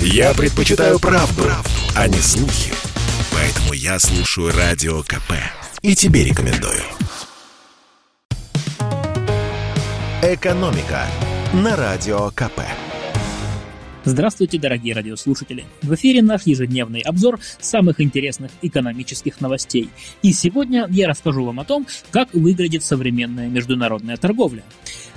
Я предпочитаю правду, правду, а не слухи. Поэтому я слушаю Радио КП. И тебе рекомендую. «Экономика» на Радио КП. Здравствуйте, дорогие радиослушатели! В эфире наш ежедневный обзор самых интересных экономических новостей. И сегодня я расскажу вам о том, как выглядит современная международная торговля.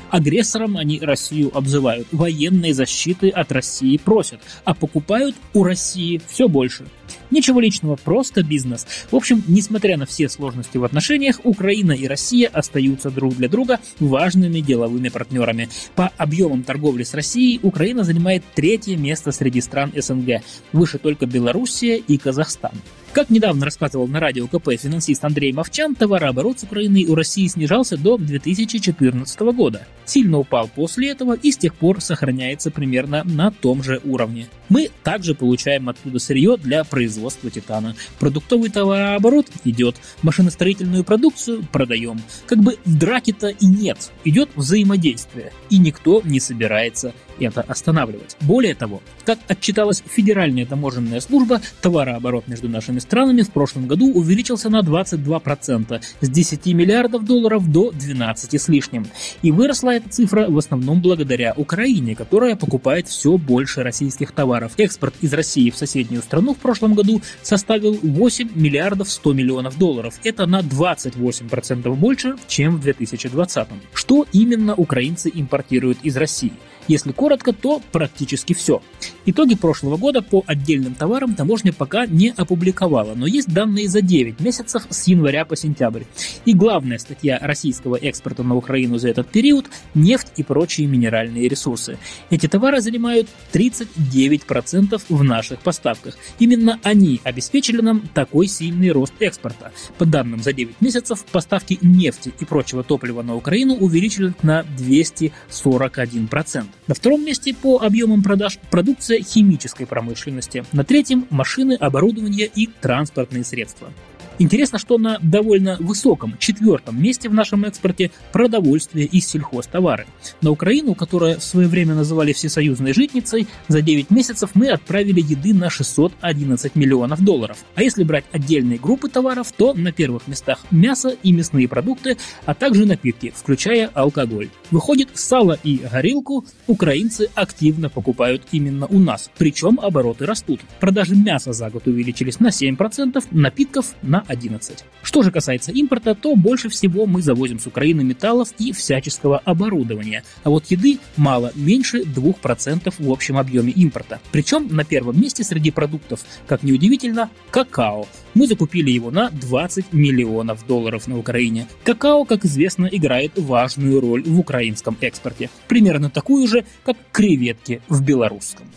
Агрессором они Россию обзывают, военной защиты от России просят, а покупают у России все больше. Ничего личного, просто бизнес. В общем, несмотря на все сложности в отношениях, Украина и Россия остаются друг для друга важными деловыми партнерами. По объемам торговли с Россией Украина занимает третье место среди стран СНГ, выше только Белоруссия и Казахстан. Как недавно рассказывал на радио КП финансист Андрей Мовчан, товарооборот с Украиной у России снижался до 2014 года. Сильно упал после этого и с тех пор сохраняется примерно на том же уровне. Мы также получаем оттуда сырье для производства титана. Продуктовый товарооборот идет, машиностроительную продукцию продаем. Как бы драки-то и нет, идет взаимодействие, и никто не собирается это останавливать. Более того, как отчиталась Федеральная таможенная служба, товарооборот между нашими странами в прошлом году увеличился на 22%, с 10 миллиардов долларов до 12 с лишним. И выросла эта цифра в основном благодаря Украине, которая покупает все больше российских товаров. Экспорт из России в соседнюю страну в прошлом году составил 8 миллиардов 100 миллионов долларов. Это на 28% больше, чем в 2020. Что именно украинцы импортируют из России? Если коротко, то практически все. Итоги прошлого года по отдельным товарам таможня пока не опубликовала, но есть данные за 9 месяцев с января по сентябрь. И главная статья российского экспорта на Украину за этот период – нефть и прочие минеральные ресурсы. Эти товары занимают 39% в наших поставках. Именно они обеспечили нам такой сильный рост экспорта. По данным за 9 месяцев, поставки нефти и прочего топлива на Украину увеличились на 241%. На втором месте по объемам продаж продукция химической промышленности. На третьем – машины, оборудование и транспортные средства. Интересно, что на довольно высоком четвертом месте в нашем экспорте продовольствие и сельхозтовары. На Украину, которая в свое время называли всесоюзной житницей, за 9 месяцев мы отправили еды на 611 миллионов долларов. А если брать отдельные группы товаров, то на первых местах мясо и мясные продукты, а также напитки, включая алкоголь. Выходит, сало и горилку украинцы активно покупают именно у нас, причем обороты растут. Продажи мяса за год увеличились на 7%, напитков на 11. Что же касается импорта, то больше всего мы завозим с Украины металлов и всяческого оборудования, а вот еды мало, меньше 2% в общем объеме импорта. Причем на первом месте среди продуктов, как ни удивительно, какао. Мы закупили его на 20 миллионов долларов на Украине. Какао, как известно, играет важную роль в украинском экспорте. Примерно такую же, как креветки в белорусском.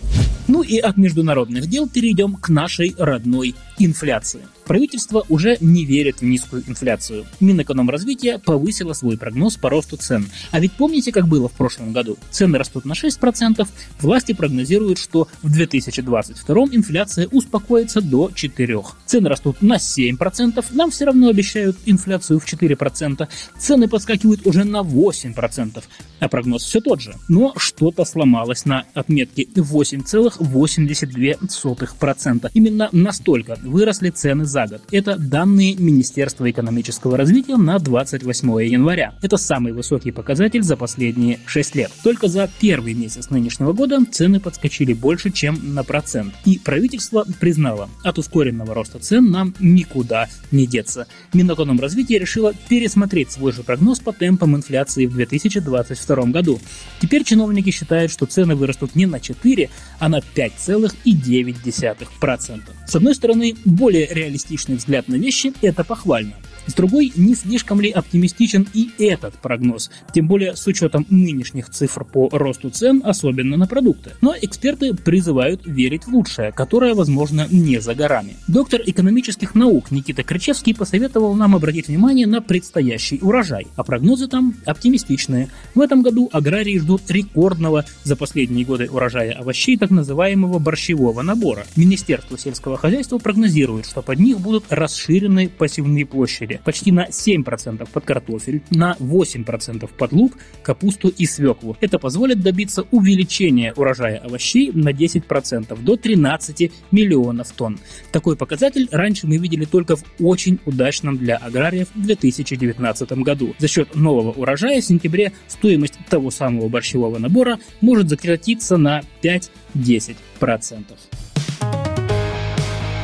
Ну и от международных дел перейдем к нашей родной инфляции. Правительство уже не верит в низкую инфляцию. Минэкономразвития повысило свой прогноз по росту цен. А ведь помните, как было в прошлом году? Цены растут на 6%, власти прогнозируют, что в 2022 инфляция успокоится до 4%. Цены растут на 7%, нам все равно обещают инфляцию в 4%. Цены подскакивают уже на 8%, а прогноз все тот же. Но что-то сломалось на отметке 8,82%. Именно настолько выросли цены за год. Это данные Министерства экономического развития на 28 января. Это самый высокий показатель за последние 6 лет. Только за первый месяц нынешнего года цены подскочили больше, чем на процент. И правительство признало, от ускоренного роста цен нам никуда не деться. Минэкономразвитие решило пересмотреть свой же прогноз по темпам инфляции в 2022 году. Теперь чиновники считают, что цены вырастут не на 4, а на 5,9%. С одной стороны, более реалистичный взгляд на вещи – это похвально. С другой, не слишком ли оптимистичен и этот прогноз, тем более с учетом нынешних цифр по росту цен, особенно на продукты. Но эксперты призывают верить в лучшее, которое, возможно, не за горами. Доктор экономических наук Никита Кричевский посоветовал нам обратить внимание на предстоящий урожай, а прогнозы там оптимистичные. В этом году аграрии ждут рекордного за последние годы урожая овощей так называемого борщевого набора. Министерство сельского хозяйства прогнозирует, что под них будут расширены посевные площади мире, почти на 7% под картофель, на 8% под лук, капусту и свеклу. Это позволит добиться увеличения урожая овощей на 10% до 13 миллионов тонн. Такой показатель раньше мы видели только в очень удачном для аграриев 2019 году. За счет нового урожая в сентябре стоимость того самого борщевого набора может сократиться на 5-10%.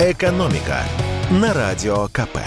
Экономика на радио КП.